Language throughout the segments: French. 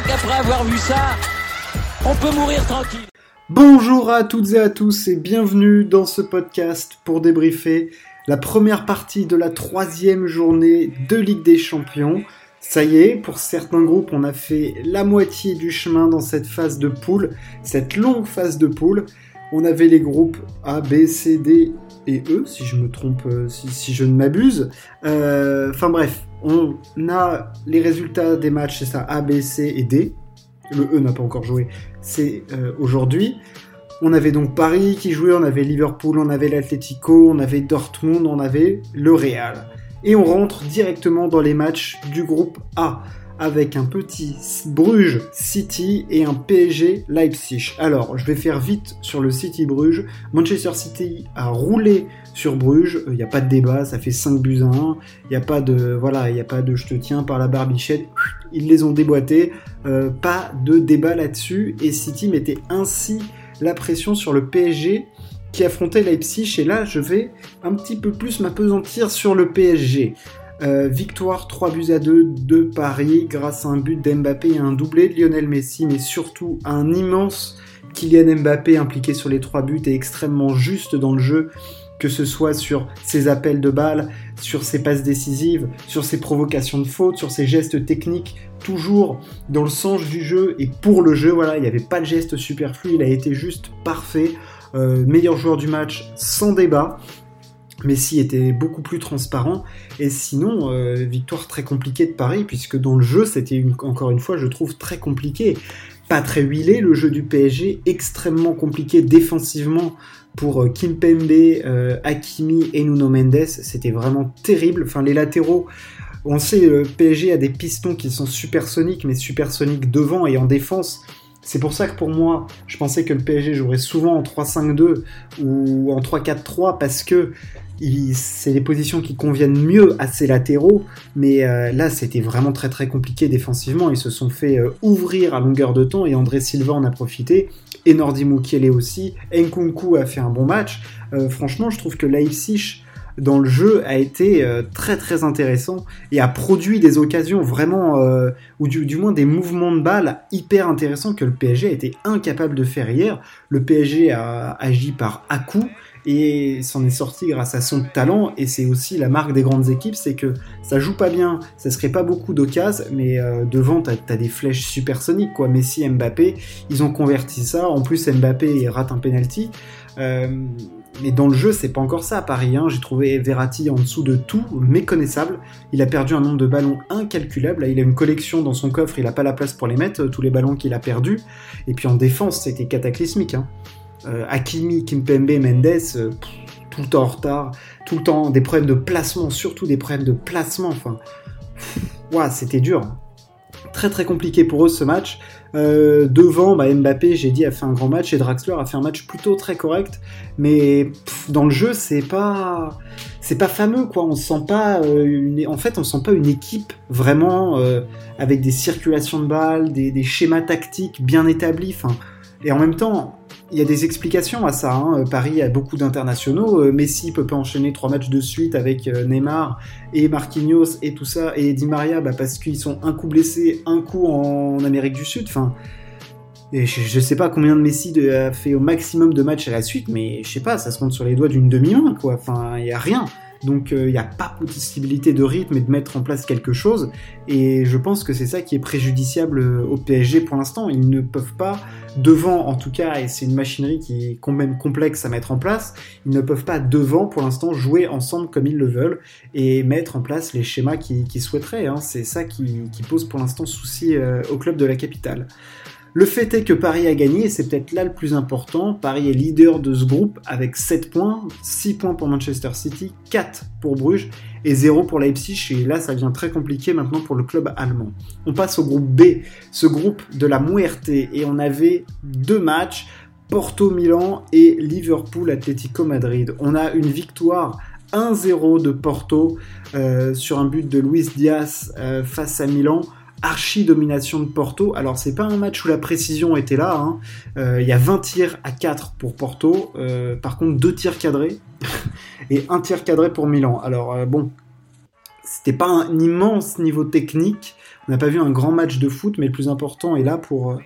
crois qu'après avoir vu ça, on peut mourir tranquille. Bonjour à toutes et à tous et bienvenue dans ce podcast pour débriefer la première partie de la troisième journée de Ligue des Champions. Ça y est, pour certains groupes, on a fait la moitié du chemin dans cette phase de poule, cette longue phase de poule. On avait les groupes A, B, C, D et E, si je me trompe, euh, si, je ne m'abuse. Euh, enfin bref, on a les résultats des matchs, c'est ça, A, B, C et D. Le E n'a pas encore joué, c'est euh, aujourd'hui. On avait donc Paris qui jouait, on avait Liverpool, on avait l'Atlético, on avait Dortmund, on avait le Real. Et on rentre directement dans les matchs du groupe A avec un petit Bruges City et un PSG Leipzig. Alors, je vais faire vite sur le City Bruges. Manchester City a roulé sur Bruges, il n'y a pas de débat, ça fait 5 buts à 1. Il n'y a pas de voilà, il a pas de je te tiens par la barbichette. Ils les ont déboîtés, euh, pas de débat là-dessus et City mettait ainsi la pression sur le PSG qui affrontait Leipzig et là je vais un petit peu plus m'apesantir sur le PSG. Euh, victoire 3 buts à 2 de Paris grâce à un but d'Mbappé et un doublé de Lionel Messi, mais surtout un immense Kylian Mbappé impliqué sur les 3 buts et extrêmement juste dans le jeu, que ce soit sur ses appels de balles, sur ses passes décisives, sur ses provocations de faute, sur ses gestes techniques, toujours dans le sens du jeu et pour le jeu. Voilà, il n'y avait pas de geste superflu, il a été juste parfait. Euh, meilleur joueur du match sans débat. Messi était beaucoup plus transparent. Et sinon, euh, victoire très compliquée de Paris, puisque dans le jeu, c'était encore une fois, je trouve, très compliqué. Pas très huilé, le jeu du PSG, extrêmement compliqué défensivement pour euh, Kimpembe, euh, Hakimi et Nuno Mendes. C'était vraiment terrible. Enfin, les latéraux, on sait, le PSG a des pistons qui sont supersoniques, mais supersoniques devant et en défense. C'est pour ça que pour moi, je pensais que le PSG jouerait souvent en 3-5-2 ou en 3-4-3 parce que c'est les positions qui conviennent mieux à ses latéraux, mais euh, là c'était vraiment très très compliqué défensivement. Ils se sont fait euh, ouvrir à longueur de temps et André Silva en a profité. Et Nordi Mukiele aussi. Nkunku a fait un bon match. Euh, franchement, je trouve que Leipzig dans le jeu a été très très intéressant et a produit des occasions vraiment, ou du, moins des mouvements de balle hyper intéressants que le PSG a été incapable de faire hier. Le PSG a agi par à-coup et s'en est sorti grâce à son talent et c'est aussi la marque des grandes équipes c'est que ça joue pas bien ça serait pas beaucoup d'occasions mais euh, devant t'as as des flèches supersoniques quoi. Messi Mbappé ils ont converti ça. En plus Mbappé rate un penalty. Euh, mais dans le jeu, c'est pas encore ça à Paris. Hein. J'ai trouvé Verratti en dessous de tout, méconnaissable. Il a perdu un nombre de ballons incalculable. il a une collection dans son coffre, il a pas la place pour les mettre, tous les ballons qu'il a perdus. Et puis en défense, c'était cataclysmique. Hein. Euh, Hakimi, Kimpembe, Mendes, euh, tout le temps en retard, tout le temps des problèmes de placement, surtout des problèmes de placement. Enfin, c'était dur. Très très compliqué pour eux ce match. Euh, devant, bah, Mbappé, j'ai dit, a fait un grand match et Draxler a fait un match plutôt très correct. Mais dans le jeu, c'est pas, c'est pas fameux quoi. On sent pas, en fait, on sent pas une équipe vraiment avec des circulations de balles, des, schémas tactiques bien établis. Et en même temps, il y a des explications à ça. Hein. Paris a beaucoup d'internationaux. Euh, Messi peut pas enchaîner trois matchs de suite avec euh, Neymar et Marquinhos et tout ça. Et Di Maria, bah, parce qu'ils sont un coup blessés, un coup en Amérique du Sud. Enfin, et je, ne sais pas combien de Messi a fait au maximum de matchs à la suite, mais je sais pas, ça se compte sur les doigts d'une demi-main, quoi. Enfin, il y a rien. Donc il euh, n'y a pas possibilité de rythme et de mettre en place quelque chose. Et je pense que c'est ça qui est préjudiciable euh, au PSG pour l'instant. Ils ne peuvent pas, devant en tout cas, et c'est une machinerie qui est quand même complexe à mettre en place, ils ne peuvent pas devant pour l'instant jouer ensemble comme ils le veulent et mettre en place les schémas qu'ils souhaiteraient. Hein. C'est ça qui, pose pour l'instant souci euh, au club de la capitale. Le fait est que Paris a gagné, et c'est peut-être là le plus important. Paris est leader de ce groupe avec 7 points, 6 points pour Manchester City, 4 pour Bruges et 0 pour Leipzig. Et là, ça devient très compliqué maintenant pour le club allemand. On passe au groupe B, ce groupe de la Muerte, et on avait deux matchs. Porto Milan et Liverpool Atlético Madrid. On a une victoire 1-0 de Porto euh, sur un but de Luis Diaz euh, face à Milan archi domination de Porto. Alors c'est pas un match où la précision était là. Hein. Euh, il y a 20 tirs à 4 pour Porto. Euh, par contre, deux tirs cadrés et un tir cadré pour Milan. Alors euh, bon, c'était pas un immense niveau technique. On n'a pas vu un grand match de foot, mais le plus important est là pour,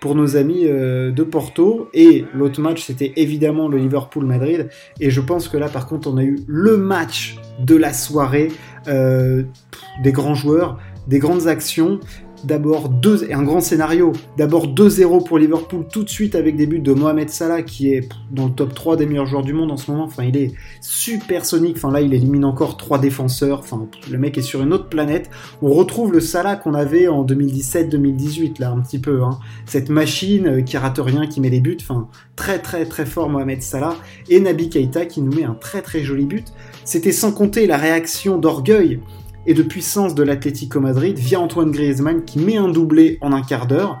pour nos amis de Porto. Et l'autre match, c'était évidemment le Liverpool-Madrid. Et je pense que là, par contre, on a eu le match de la soirée, des grands joueurs, des grandes actions d'abord deux, et un grand scénario. D'abord 2-0 pour Liverpool tout de suite avec des buts de Mohamed Salah qui est dans le top 3 des meilleurs joueurs du monde en ce moment. Enfin, il est supersonique. Enfin, là, il élimine encore trois défenseurs. Enfin, le mec est sur une autre planète. On retrouve le Salah qu'on avait en 2017-2018, là, un petit peu. Hein. Cette machine euh, qui rate rien, qui met les buts. Enfin, très, très, très fort Mohamed Salah. Et Nabi Keita qui nous met un très, très joli but. C'était sans compter la réaction d'orgueil et de puissance de l'Atlético Madrid via Antoine Griezmann qui met un doublé en un quart d'heure.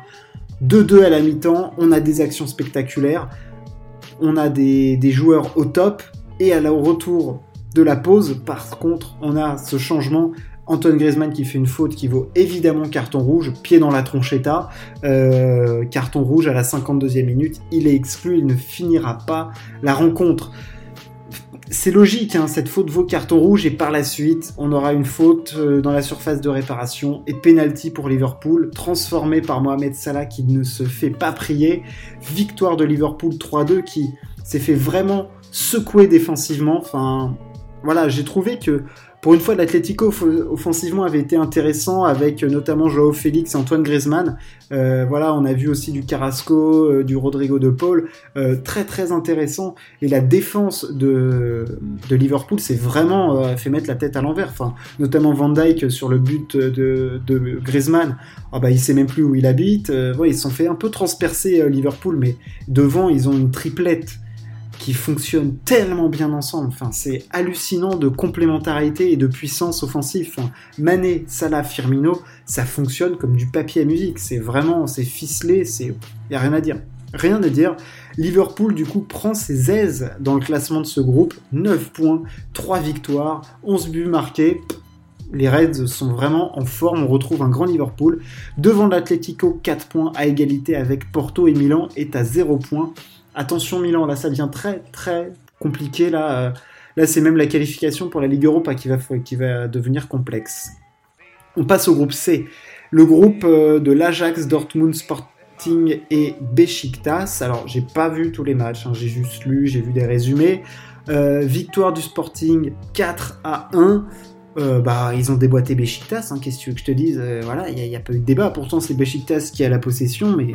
2-2 à la mi-temps, on a des actions spectaculaires, on a des, joueurs au top, et à au retour de la pause, par contre, on a ce changement. Antoine Griezmann qui fait une faute qui vaut évidemment carton rouge, pied dans la tronchetta, euh, carton rouge à la 52e minute, il est exclu, il ne finira pas la rencontre c'est logique, hein, cette faute vaut carton rouge et par la suite, on aura une faute euh, dans la surface de réparation et penalty pour Liverpool, transformé par Mohamed Salah qui ne se fait pas prier. Victoire de Liverpool 3-2 qui s'est fait vraiment secouer défensivement. Enfin, voilà, j'ai trouvé que pour une fois, l'Atlético offensivement avait été intéressant avec euh, notamment Joao Félix et Antoine Griezmann. Euh, voilà, on a vu aussi du Carrasco, euh, du Rodrigo de Paul, très très intéressant. Et la défense de, de Liverpool s'est vraiment fait mettre la tête à l'envers. Enfin, notamment Van Dijk sur le but de, de Griezmann. Ah bah, il sait même plus où il habite. ils se sont fait un peu transpercer Liverpool, mais devant ils ont une triplette qui fonctionnent tellement bien ensemble. Enfin, c'est hallucinant de complémentarité et de puissance offensive. Enfin, Mané, Salah, Firmino, ça fonctionne comme du papier à musique. C'est vraiment, c'est ficelé, c'est, y a rien à dire. Rien à dire. Liverpool, du coup, prend ses aises dans le classement de ce groupe. 9 points, 3 victoires, 11 buts marqués. Les Reds sont vraiment en forme, on retrouve un grand Liverpool. Devant l'Atlético, 4 points à égalité avec Porto et Milan est à 0 points. Attention Milan, là ça devient très très compliqué. Là, euh, là c'est même la qualification pour la Ligue Europa qui va, qui va devenir complexe. On passe au groupe C. Le groupe euh, de l'Ajax, Dortmund, Sporting et Besiktas. Alors j'ai pas vu tous les matchs, hein. j'ai juste lu, j'ai vu des résumés. Euh, victoire du Sporting 4 à 1. bah, ils ont déboîté Besiktas, hein, qu'est-ce que tu veux que je te dise? Voilà, il n'y a, pas eu de débat. Pourtant, c'est Besiktas qui a la possession, mais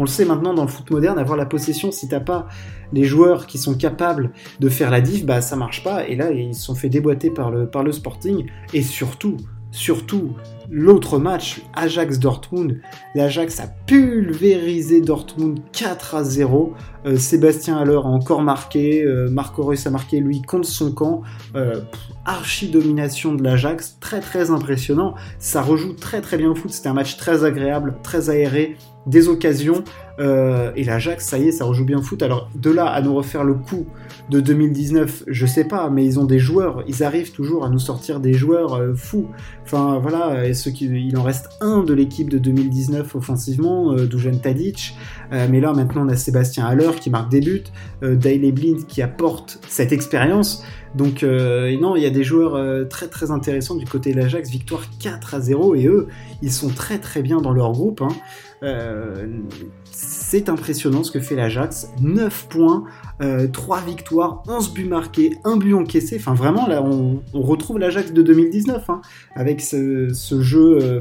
on le sait maintenant dans le foot moderne, avoir la possession, si t'as pas les joueurs qui sont capables de faire la diff, bah ça marche pas. Et là, ils se sont fait déboîter par le, par le Sporting. Et surtout, surtout, l'autre match, Ajax-Dortmund. L'Ajax a pulvérisé Dortmund 4 à 0. Euh, Sébastien Haller a encore marqué. Euh, Marco Reus a marqué, lui, contre son camp. Euh, archi-domination de l'Ajax. Très, très impressionnant. Ça rejoue très, très bien au foot. C'était un match très agréable, très aéré des occasions. Euh, et l'Ajax, ça y est, ça rejoue bien foot. Alors de là à nous refaire le coup de 2019, je sais pas, mais ils ont des joueurs, ils arrivent toujours à nous sortir des joueurs euh, fous. Enfin voilà, et qui, il en reste un de l'équipe de 2019 offensivement, euh, Dujan Tadic. mais là maintenant on a Sébastien Haller qui marque des buts, Daily Blind qui apporte cette expérience. Donc non, il y a des joueurs très très intéressants du côté de l'Ajax, victoire 4 à 0 et eux, ils sont très très bien dans leur groupe. Hein. Euh, c'est impressionnant ce que fait l'Ajax. 9 points, 3 euh, victoires, 11 buts marqués, 1 but encaissé. Enfin, vraiment, là, on, retrouve l'Ajax de 2019, hein, avec ce, jeu. Euh,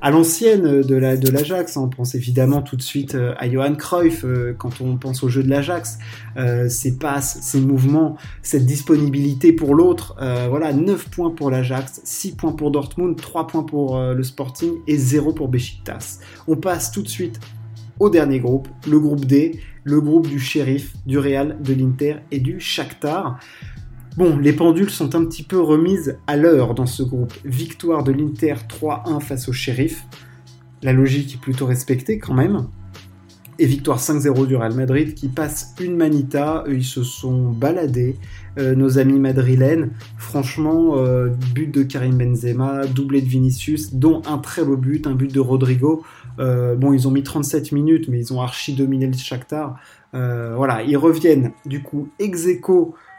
à l'ancienne de la de l'Ajax. On pense évidemment tout de suite euh, à Johan Cruyff euh, quand on pense au jeu de l'Ajax. Euh, ses passes, ses mouvements, cette disponibilité pour l'autre. voilà, 9 points pour l'Ajax, 6 points pour Dortmund, 3 points pour le Sporting et 0 pour Besiktas. On passe tout de suite au dernier groupe, le groupe D, le groupe du Sheriff, du Real, de l'Inter et du Shakhtar. Bon, les pendules sont un petit peu remises à l'heure dans ce groupe. Victoire de l'Inter 3-1 face au shérif. La logique est plutôt respectée quand même. Et victoire 5-0 du Real Madrid qui passe une manita. Ils se sont baladés, euh, nos amis madrilènes. Franchement, euh, but de Karim Benzema, doublé de Vinicius, dont un très beau but, un but de Rodrigo. Euh, bon, ils ont mis 37 minutes, mais ils ont archi dominé le Shakhtar. voilà, ils reviennent du coup ex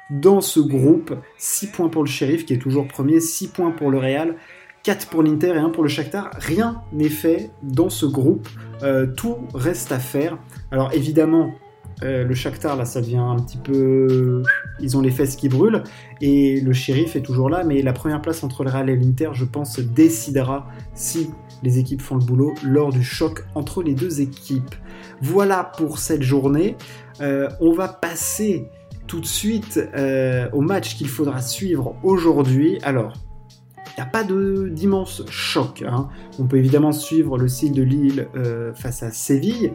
dans ce groupe. 6 points pour le shérif qui est toujours premier, 6 points pour le Real, 4 pour l'Inter et 1 pour le Shakhtar. Rien n'est fait dans ce groupe. Euh, tout reste à faire. Alors évidemment, euh, le Shakhtar, là, ça devient un petit peu... Ils ont les fesses qui brûlent. Et le shérif est toujours là. Mais la première place entre le Real et l'Inter, je pense, décidera si les équipes font le boulot lors du choc entre les deux équipes. Voilà pour cette journée. Euh, on va passer tout de suite euh, au match qu'il faudra suivre aujourd'hui. Alors, il n'y a pas d'immense choc. Hein. On peut évidemment suivre le style de Lille face à Séville.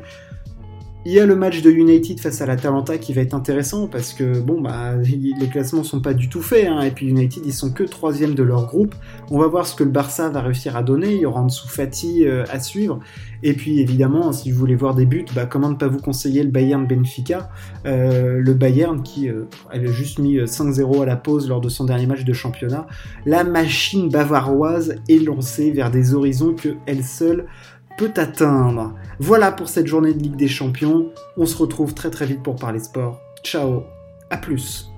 Il y a le match de United face à l'Atalanta qui va être intéressant parce que bon bah les classements sont pas du tout faits hein, et puis United ils sont que troisième de leur groupe. On va voir ce que le Barça va réussir à donner. Il y aura en dessous Fati euh, à suivre et puis évidemment si vous voulez voir des buts, bah, comment ne pas vous conseiller le Bayern Benfica, euh, le Bayern qui euh, avait juste mis 5-0 à la pause lors de son dernier match de championnat. La machine bavaroise est lancée vers des horizons que elle seule peut atteindre. Voilà pour cette journée de Ligue des Champions. On se retrouve très très vite pour parler sport. Ciao, à plus.